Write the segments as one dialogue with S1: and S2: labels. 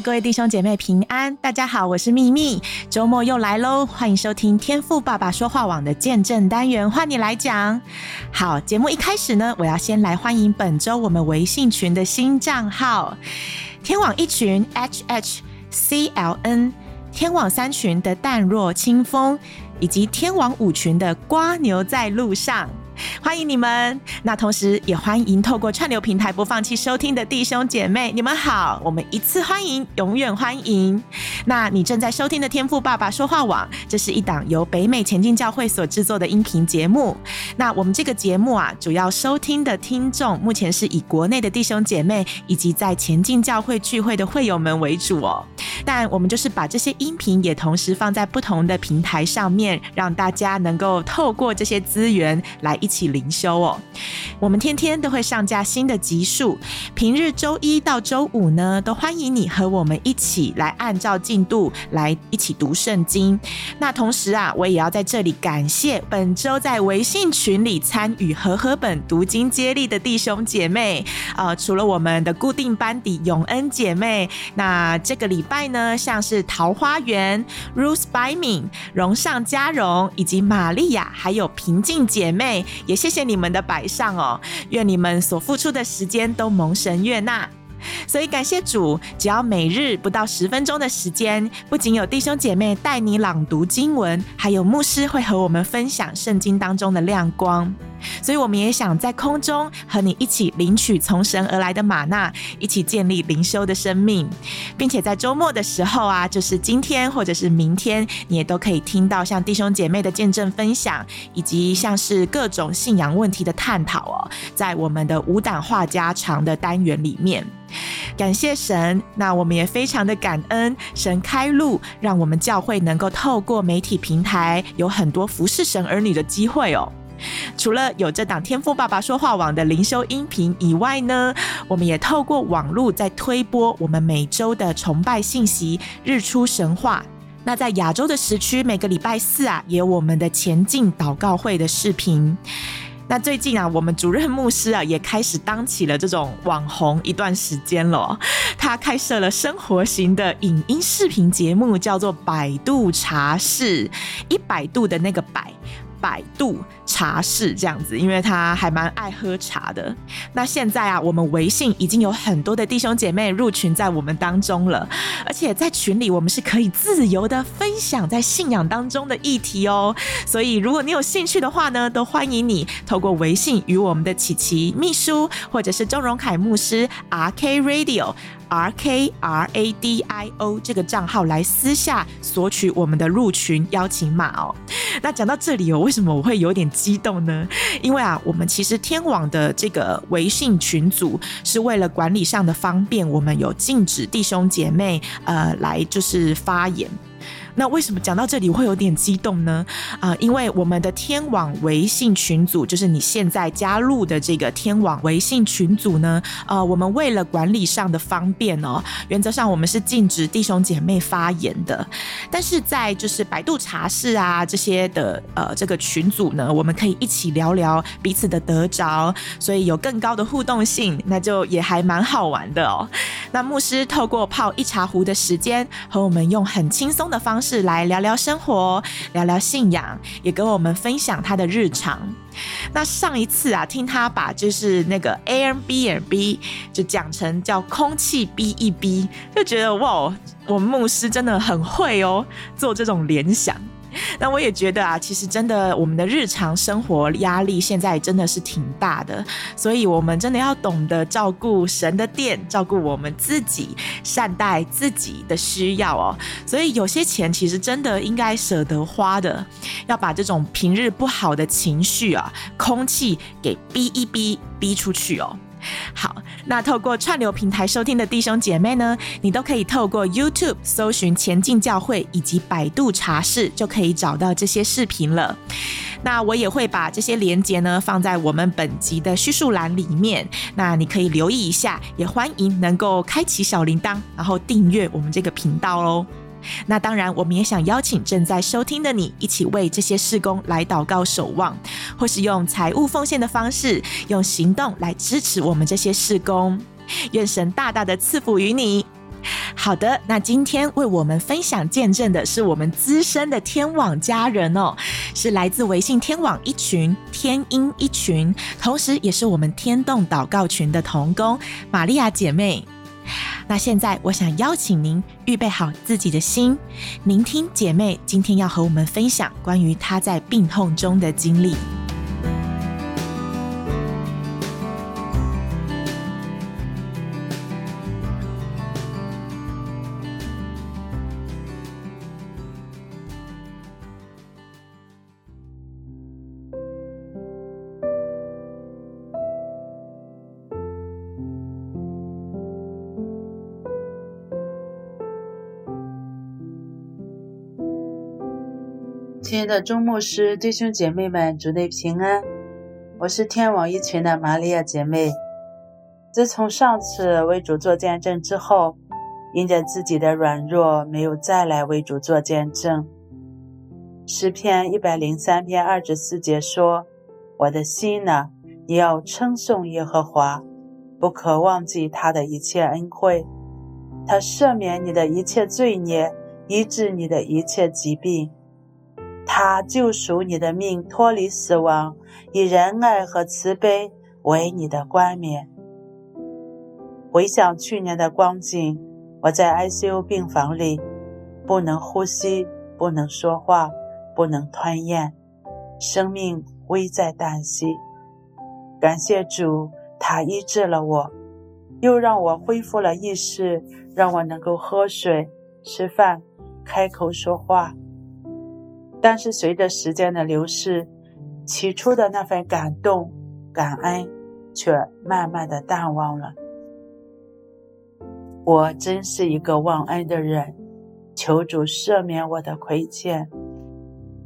S1: 各位弟兄姐妹平安，大家好，我是秘密，周末又来喽，欢迎收听天赋爸爸说话网的见证单元，换你来讲。好，节目一开始呢，我要先来欢迎本周我们微信群的新账号。天网一群 H H C L N，天网三群的淡若清风，以及天网五群的瓜牛在路上。欢迎你们，那同时也欢迎透过串流平台播放器收听的弟兄姐妹，你们好，我们一次欢迎，永远欢迎。那你正在收听的天赋爸爸说话网，这是一档由北美前进教会所制作的音频节目。那我们这个节目啊，主要收听的听众目前是以国内的弟兄姐妹以及在前进教会聚会的会友们为主哦。但我们就是把这些音频也同时放在不同的平台上面，让大家能够透过这些资源来一起灵修哦。我们天天都会上架新的集数，平日周一到周五呢，都欢迎你和我们一起来按照进度来一起读圣经。那同时啊，我也要在这里感谢本周在微信群里参与和合本读经接力的弟兄姐妹。呃，除了我们的固定班底永恩姐妹，那这个礼拜呢，像是桃花源、Ruth by 敏、荣上加荣以及玛利亚，还有平静姐妹。也谢谢你们的摆上哦，愿你们所付出的时间都蒙神悦纳。所以感谢主，只要每日不到十分钟的时间，不仅有弟兄姐妹带你朗读经文，还有牧师会和我们分享圣经当中的亮光。所以我们也想在空中和你一起领取从神而来的吗哪，一起建立灵修的生命，并且在周末的时候啊，就是今天或者是明天，你也都可以听到像弟兄姐妹的见证分享，以及像是各种信仰问题的探讨哦，在我们的无胆话家常的单元里面。感谢神，那我们也非常的感恩神开路，让我们教会能够透过媒体平台，有很多服侍神儿女的机会哦。除了有这档天赋爸爸说话网的灵修音频以外呢，我们也透过网络在推播我们每周的崇拜信息《日出神话》。那在亚洲的时区，每个礼拜四啊，也有我们的前进祷告会的视频。那最近啊，我们主任牧师啊，也开始当起了这种网红一段时间了。他开设了生活型的影音视频节目，叫做《百度茶室》，一百度的那个百。百度茶室这样子，因为他还蛮爱喝茶的。那现在啊，我们微信已经有很多的弟兄姐妹入群在我们当中了，而且在群里我们是可以自由的分享在信仰当中的议题哦。所以如果你有兴趣的话呢，都欢迎你透过微信与我们的琪琪秘书或者是钟荣凯牧师 RK Radio。R K R A D I O 这个账号来私下索取我们的入群邀请码哦。那讲到这里哦，为什么我会有点激动呢？因为啊，我们其实天网的这个微信群组是为了管理上的方便，我们有禁止弟兄姐妹呃来就是发言。那为什么讲到这里会有点激动呢？啊、因为我们的天网微信群组，就是你现在加入的这个天网微信群组呢，呃，我们为了管理上的方便哦，原则上我们是禁止弟兄姐妹发言的。但是在就是百度茶室啊这些的呃这个群组呢，我们可以一起聊聊彼此的得着，所以有更高的互动性，那就也还蛮好玩的哦。那牧师透过泡一茶壶的时间，和我们用很轻松的方式。来聊聊生活，聊聊信仰，也跟我们分享他的日常。那上一次啊，听他把就是那个 Airbnb 就讲成叫空气 B 一 B，，就觉得哇，我们牧师真的很会哦，做这种联想。那我也觉得啊，其实真的，我们的日常生活压力现在真的是挺大的，所以我们真的要懂得照顾神的殿，照顾我们自己，善待自己的需要哦。所以有些钱其实真的应该舍得花的，要把这种平日不好的情绪啊，空气给逼一逼，逼出去哦。好，那透过串流平台收听的弟兄姐妹呢，你都可以透过 YouTube 搜寻前进教会，以及百度查视，就可以找到这些视频了。那我也会把这些连接呢放在我们本集的叙述栏里面，那你可以留意一下，也欢迎能够开启小铃铛，然后订阅我们这个频道哦。那当然，我们也想邀请正在收听的你，一起为这些事工来祷告守望，或是用财务奉献的方式，用行动来支持我们这些事工。愿神大大的赐福于你。好的，那今天为我们分享见证的是我们资深的天网家人哦，是来自微信天网一群天音一群，同时也是我们天动祷告群的同工玛利亚姐妹。那现在，我想邀请您预备好自己的心，聆听姐妹今天要和我们分享关于她在病痛中的
S2: 经历。的周牧师、弟兄姐妹们，主内平安！我是天网一群的玛利亚姐妹。自从上次为主做见证之后，因着自己的软弱，没有再来为主做见证。诗篇一百零三篇二十四节说：“我的心呢，你要称颂耶和华，不可忘记他的一切恩惠，他赦免你的一切罪孽，医治你的一切疾病。”他救赎你的命，脱离死亡，以仁爱和慈悲为你的冠冕。回想去年的光景，我在 ICU 病房里，不能呼吸，不能说话，不能吞咽，生命危在旦夕。感谢主，他医治了我，又让我恢复了意识，让我能够喝水、吃饭、开口说话。但是随着时间的流逝，起初的那份感动、感恩，却慢慢的淡忘了。我真是一个忘恩的人，求主赦免我的亏欠，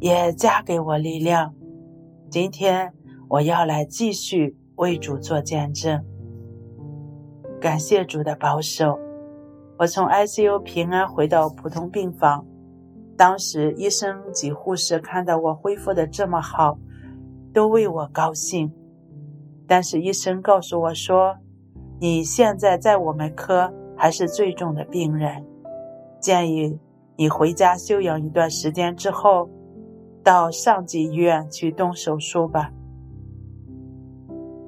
S2: 也加给我力量。今天我要来继续为主做见证。感谢主的保守，我从 ICU 平安回到普通病房。当时医生及护士看到我恢复的这么好，都为我高兴。但是医生告诉我说：“你现在在我们科还是最重的病人，建议你回家休养一段时间之后，到上级医院去动手术吧。”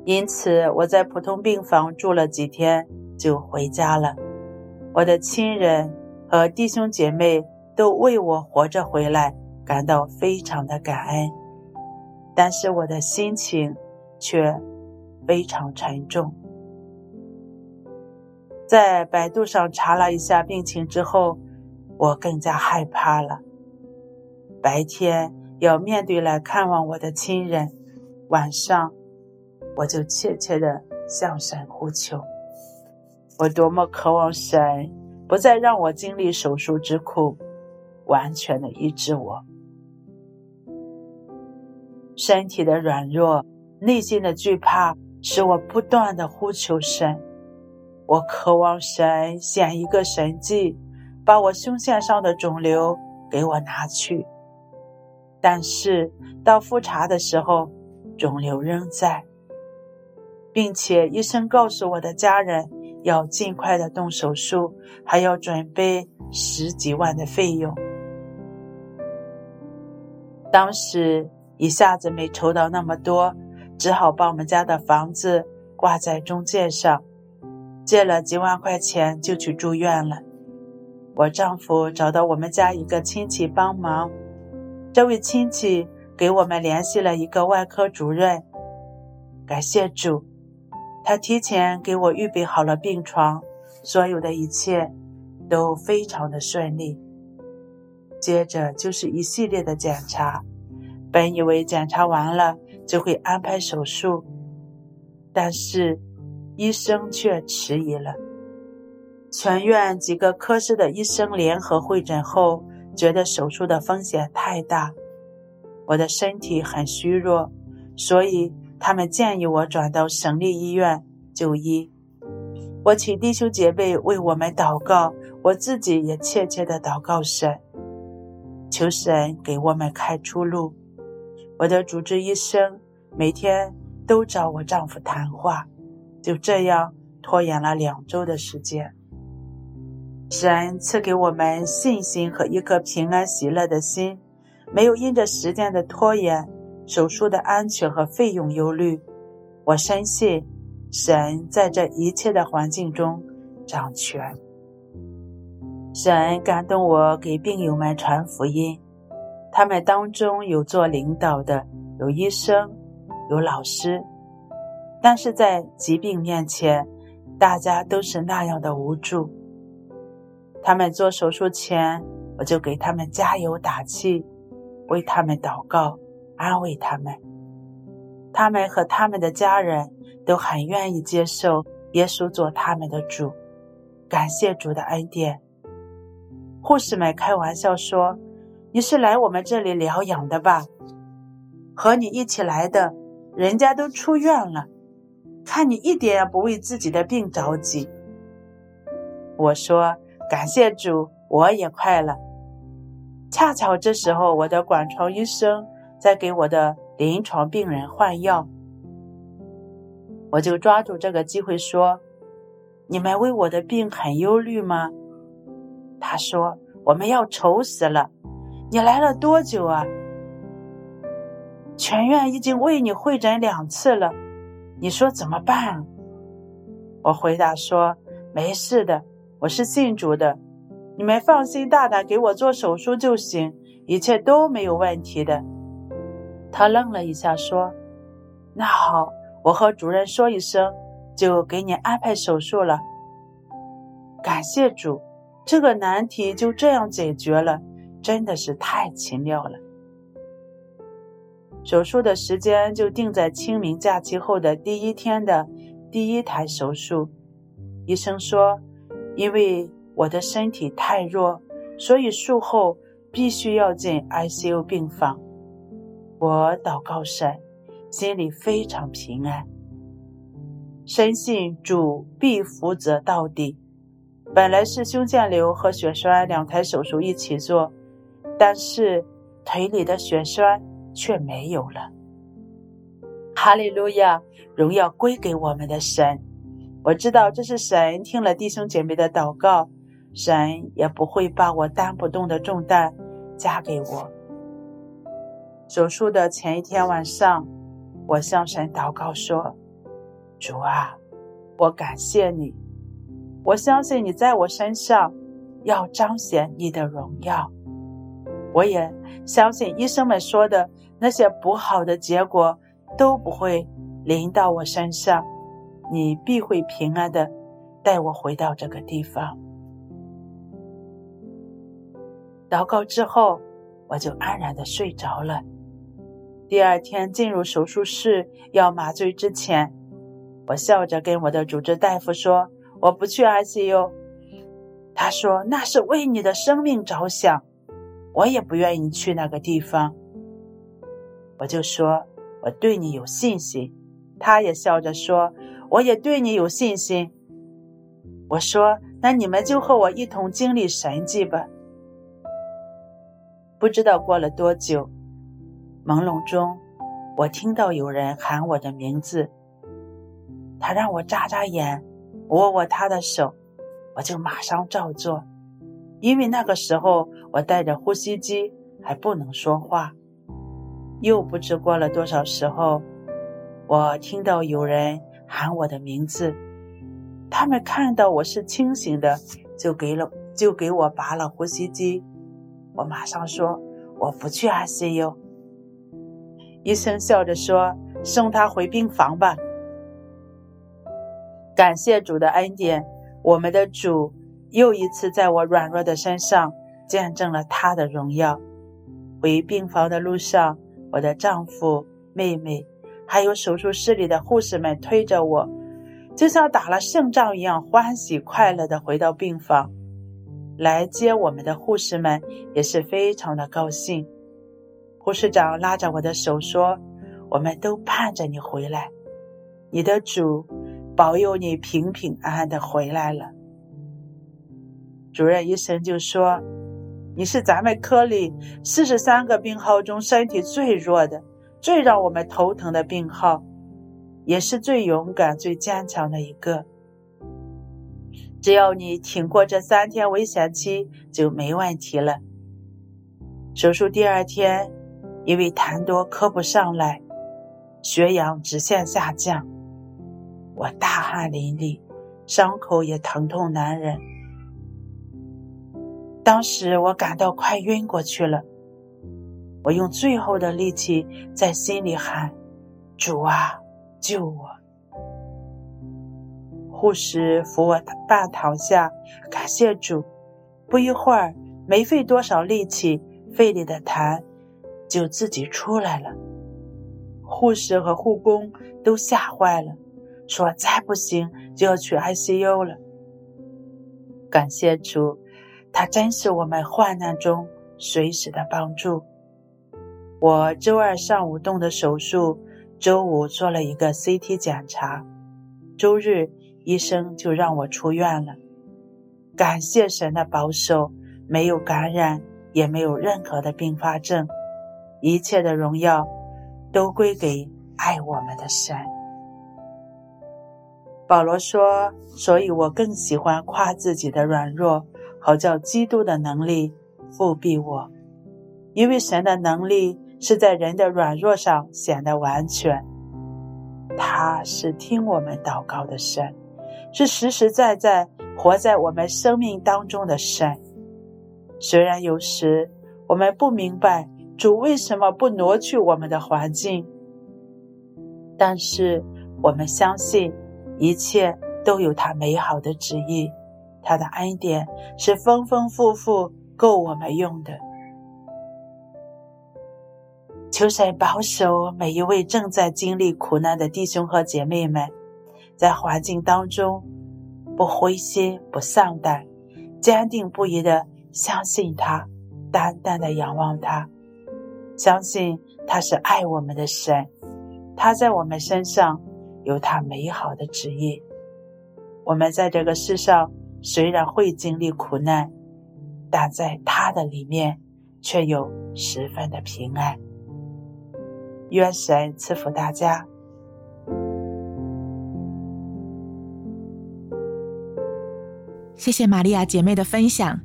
S2: 因此我在普通病房住了几天就回家了。我的亲人和弟兄姐妹。都为我活着回来感到非常的感恩，但是我的心情却非常沉重。在百度上查了一下病情之后，我更加害怕了。白天要面对来看望我的亲人，晚上我就怯怯的向神呼求，我多么渴望神不再让我经历手术之苦。完全的医治我，身体的软弱，内心的惧怕，使我不断的呼求神。我渴望神显一个神迹，把我胸腺上的肿瘤给我拿去。但是到复查的时候，肿瘤仍在，并且医生告诉我的家人要尽快的动手术，还要准备十几万的费用。当时一下子没筹到那么多，只好把我们家的房子挂在中介上，借了几万块钱就去住院了。我丈夫找到我们家一个亲戚帮忙，这位亲戚给我们联系了一个外科主任。感谢主，他提前给我预备好了病床，所有的一切都非常的顺利。接着就是一系列的检查，本以为检查完了就会安排手术，但是医生却迟疑了。全院几个科室的医生联合会诊后，觉得手术的风险太大，我的身体很虚弱，所以他们建议我转到省立医院就医。我请弟兄姐妹为我们祷告，我自己也切切的祷告神，求神给我们开出路。我的主治医生每天都找我丈夫谈话，就这样拖延了两周的时间。神赐给我们信心和一颗平安喜乐的心，没有因着时间的拖延、手术的安全和费用忧虑。我深信。神在这一切的环境中掌权。神感动我给病友们传福音，他们当中有做领导的，有医生，有老师，但是在疾病面前，大家都是那样的无助。他们做手术前，我就给他们加油打气，为他们祷告，安慰他们。他们和他们的家人。都很愿意接受耶稣做他们的主，感谢主的恩典。护士们开玩笑说：“你是来我们这里疗养的吧？和你一起来的，人家都出院了，看你一点也不为自己的病着急。”我说：“感谢主，我也快了。”恰巧这时候，我的管床医生在给我的临床病人换药。我就抓住这个机会说：“你们为我的病很忧虑吗？”他说：“我们要愁死了。你来了多久啊？全院已经为你会诊两次了，你说怎么办？”我回答说：“没事的，我是信主的，你们放心大胆给我做手术就行，一切都没有问题的。”他愣了一下说：“那好。”我和主任说一声，就给你安排手术了。感谢主，这个难题就这样解决了，真的是太奇妙了。手术的时间就定在清明假期后的第一天的第一台手术。医生说，因为我的身体太弱，所以术后必须要进 ICU 病房。我祷告神。心里非常平安，深信主必负责到底。本来是胸腺瘤和血栓两台手术一起做，但是腿里的血栓却没有了。哈利路亚，荣耀归给我们的神。我知道这是神听了弟兄姐妹的祷告，神也不会把我担不动的重担加给我。手术的前一天晚上。我向神祷告说：“主啊，我感谢你，我相信你在我身上要彰显你的荣耀。我也相信医生们说的那些不好的结果都不会临到我身上，你必会平安的带我回到这个地方。”祷告之后，我就安然的睡着了。第二天进入手术室要麻醉之前，我笑着跟我的主治大夫说：“我不去 ICU。”他说：“那是为你的生命着想，我也不愿意去那个地方。”我就说：“我对你有信心。”他也笑着说：“我也对你有信心。”我说：“那你们就和我一同经历神迹吧。”不知道过了多久。朦胧中，我听到有人喊我的名字。他让我眨眨眼，握握他的手，我就马上照做。因为那个时候我带着呼吸机，还不能说话。又不知过了多少时候，我听到有人喊我的名字。他们看到我是清醒的，就给了，就给我拔了呼吸机。我马上说：“我不去 ICU。”医生笑着说：“送他回病房吧。”感谢主的恩典，我们的主又一次在我软弱的身上见证了他的荣耀。回病房的路上，我的丈夫、妹妹，还有手术室里的护士们推着我，就像打了胜仗一样，欢喜快乐地回到病房。来接我们的护士们也是非常的高兴。护士长拉着我的手说：“我们都盼着你回来，你的主保佑你平平安安的回来了。”主任医生就说：“你是咱们科里四十三个病号中身体最弱的，最让我们头疼的病号，也是最勇敢、最坚强的一个。只要你挺过这三天危险期，就没问题了。”手术第二天。因为痰多咳不上来，血氧直线下降，我大汗淋漓，伤口也疼痛难忍。当时我感到快晕过去了，我用最后的力气在心里喊：“主啊，救我！”护士扶我半躺下，感谢主。不一会儿，没费多少力气，肺里的痰。就自己出来了，护士和护工都吓坏了，说再不行就要去 ICU 了。感谢主，他真是我们患难中随时的帮助。我周二上午动的手术，周五做了一个 CT 检查，周日医生就让我出院了。感谢神的保守，没有感染，也没有任何的并发症。一切的荣耀都归给爱我们的神。保罗说：“所以我更喜欢夸自己的软弱，好叫基督的能力覆庇我。因为神的能力是在人的软弱上显得完全。他是听我们祷告的神，是实实在在活在我们生命当中的神。虽然有时我们不明白。”主为什么不挪去我们的环境？但是我们相信，一切都有他美好的旨意，他的恩典是丰丰富富够我们用的。求神保守每一位正在经历苦难的弟兄和姐妹们，在环境当中不灰心不丧胆，坚定不移的相信他，淡淡的仰望他。相信他是爱我们的神，他在我们身上有他美好的旨意。我们在这个世上虽然会经历苦难，但在他的里面却有十分的平安。愿神赐福大家。
S1: 谢谢玛利亚姐妹的分享，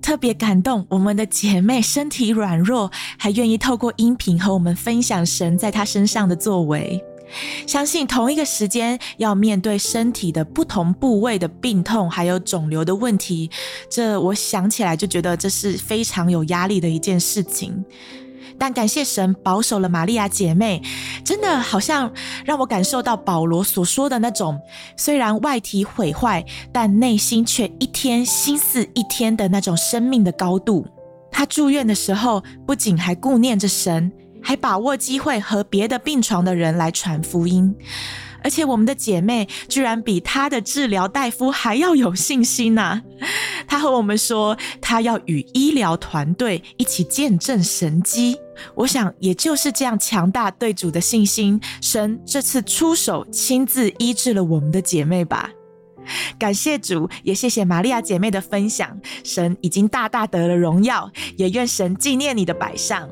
S1: 特别感动。我们的姐妹身体软弱，还愿意透过音频和我们分享神在她身上的作为。相信同一个时间要面对身体的不同部位的病痛，还有肿瘤的问题，这我想起来就觉得这是非常有压力的一件事情。但感谢神保守了玛利亚姐妹，真的好像让我感受到保罗所说的那种，虽然外体毁坏，但内心却一天心似一天的那种生命的高度。她住院的时候，不仅还顾念着神，还把握机会和别的病床的人来传福音。而且我们的姐妹居然比她的治疗大夫还要有信心呐！她和我们说，她要与医疗团队一起见证神迹。我想，也就是这样强大对主的信心，神这次出手亲自医治了我们的姐妹吧。感谢主，也谢谢玛利亚姐妹的分享，神已经大大得了荣耀，也愿神纪念你的摆上。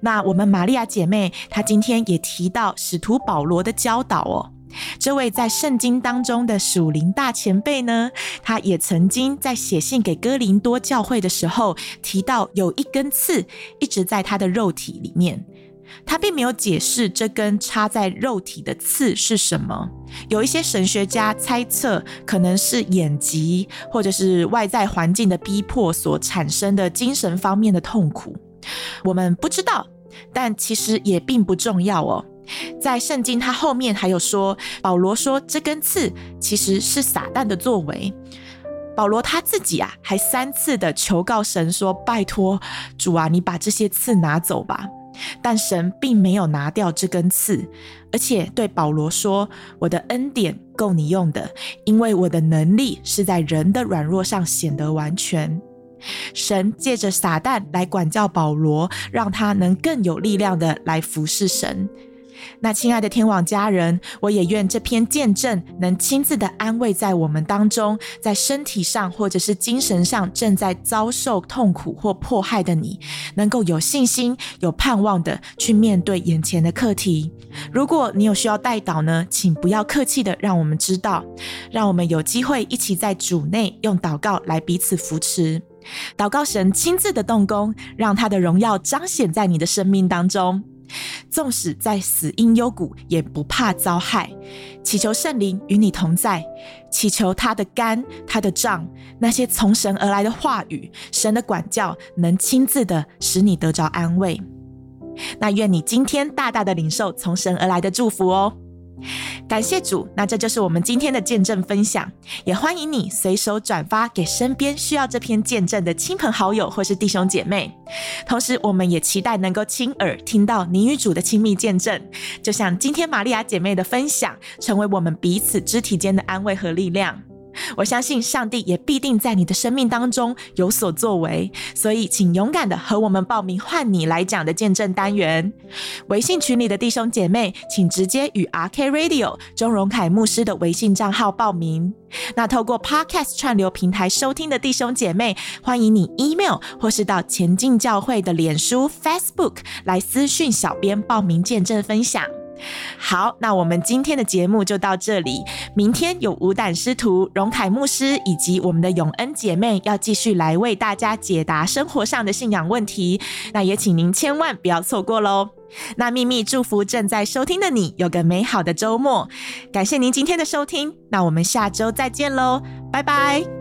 S1: 那我们玛利亚姐妹，她今天也提到使徒保罗的教导哦。这位在圣经当中的属灵大前辈呢，他也曾经在写信给哥林多教会的时候提到，有一根刺一直在他的肉体里面。他并没有解释这根插在肉体的刺是什么。有一些神学家猜测，可能是眼疾或者是外在环境的逼迫所产生的精神方面的痛苦。我们不知道，但其实也并不重要哦。在圣经，他后面还有说，保罗说这根刺其实是撒旦的作为。保罗他自己啊，还三次的求告神说：“拜托主啊，你把这些刺拿走吧。”但神并没有拿掉这根刺，而且对保罗说：“我的恩典够你用的，因为我的能力是在人的软弱上显得完全。神借着撒旦来管教保罗，让他能更有力量的来服侍神。那亲爱的天网家人，我也愿这篇见证能亲自的安慰在我们当中，在身体上或者是精神上正在遭受痛苦或迫害的你，能够有信心、有盼望的去面对眼前的课题。如果你有需要代祷呢，请不要客气的让我们知道，让我们有机会一起在主内用祷告来彼此扶持，祷告神亲自的动工，让他的荣耀彰显在你的生命当中。纵使在死荫幽谷，也不怕遭害。祈求圣灵与你同在，祈求他的竿、他的杖，那些从神而来的话语、神的管教，能亲自的使你得着安慰。那愿你今天大大的领受从神而来的祝福哦。感谢主，那这就是我们今天的见证分享，也欢迎你随手转发给身边需要这篇见证的亲朋好友或是弟兄姐妹。同时，我们也期待能够亲耳听到你与主的亲密见证，就像今天玛利亚姐妹的分享，成为我们彼此肢体间的安慰和力量。我相信上帝也必定在你的生命当中有所作为，所以请勇敢的和我们报名换你来讲的见证单元。微信群里的弟兄姐妹，请直接与 RK Radio 钟荣凯牧师的微信账号报名。那透过 Podcast 串流平台收听的弟兄姐妹，欢迎你 email 或是到前进教会的脸书 Facebook 来私讯小编报名见证分享。好，那我们今天的节目就到这里。明天有无胆师徒荣凯牧师以及我们的永恩姐妹要继续来为大家解答生活上的信仰问题，那也请您千万不要错过喽。那秘密祝福正在收听的你有个美好的周末，感谢您今天的收听，那我们下周再见喽，拜拜。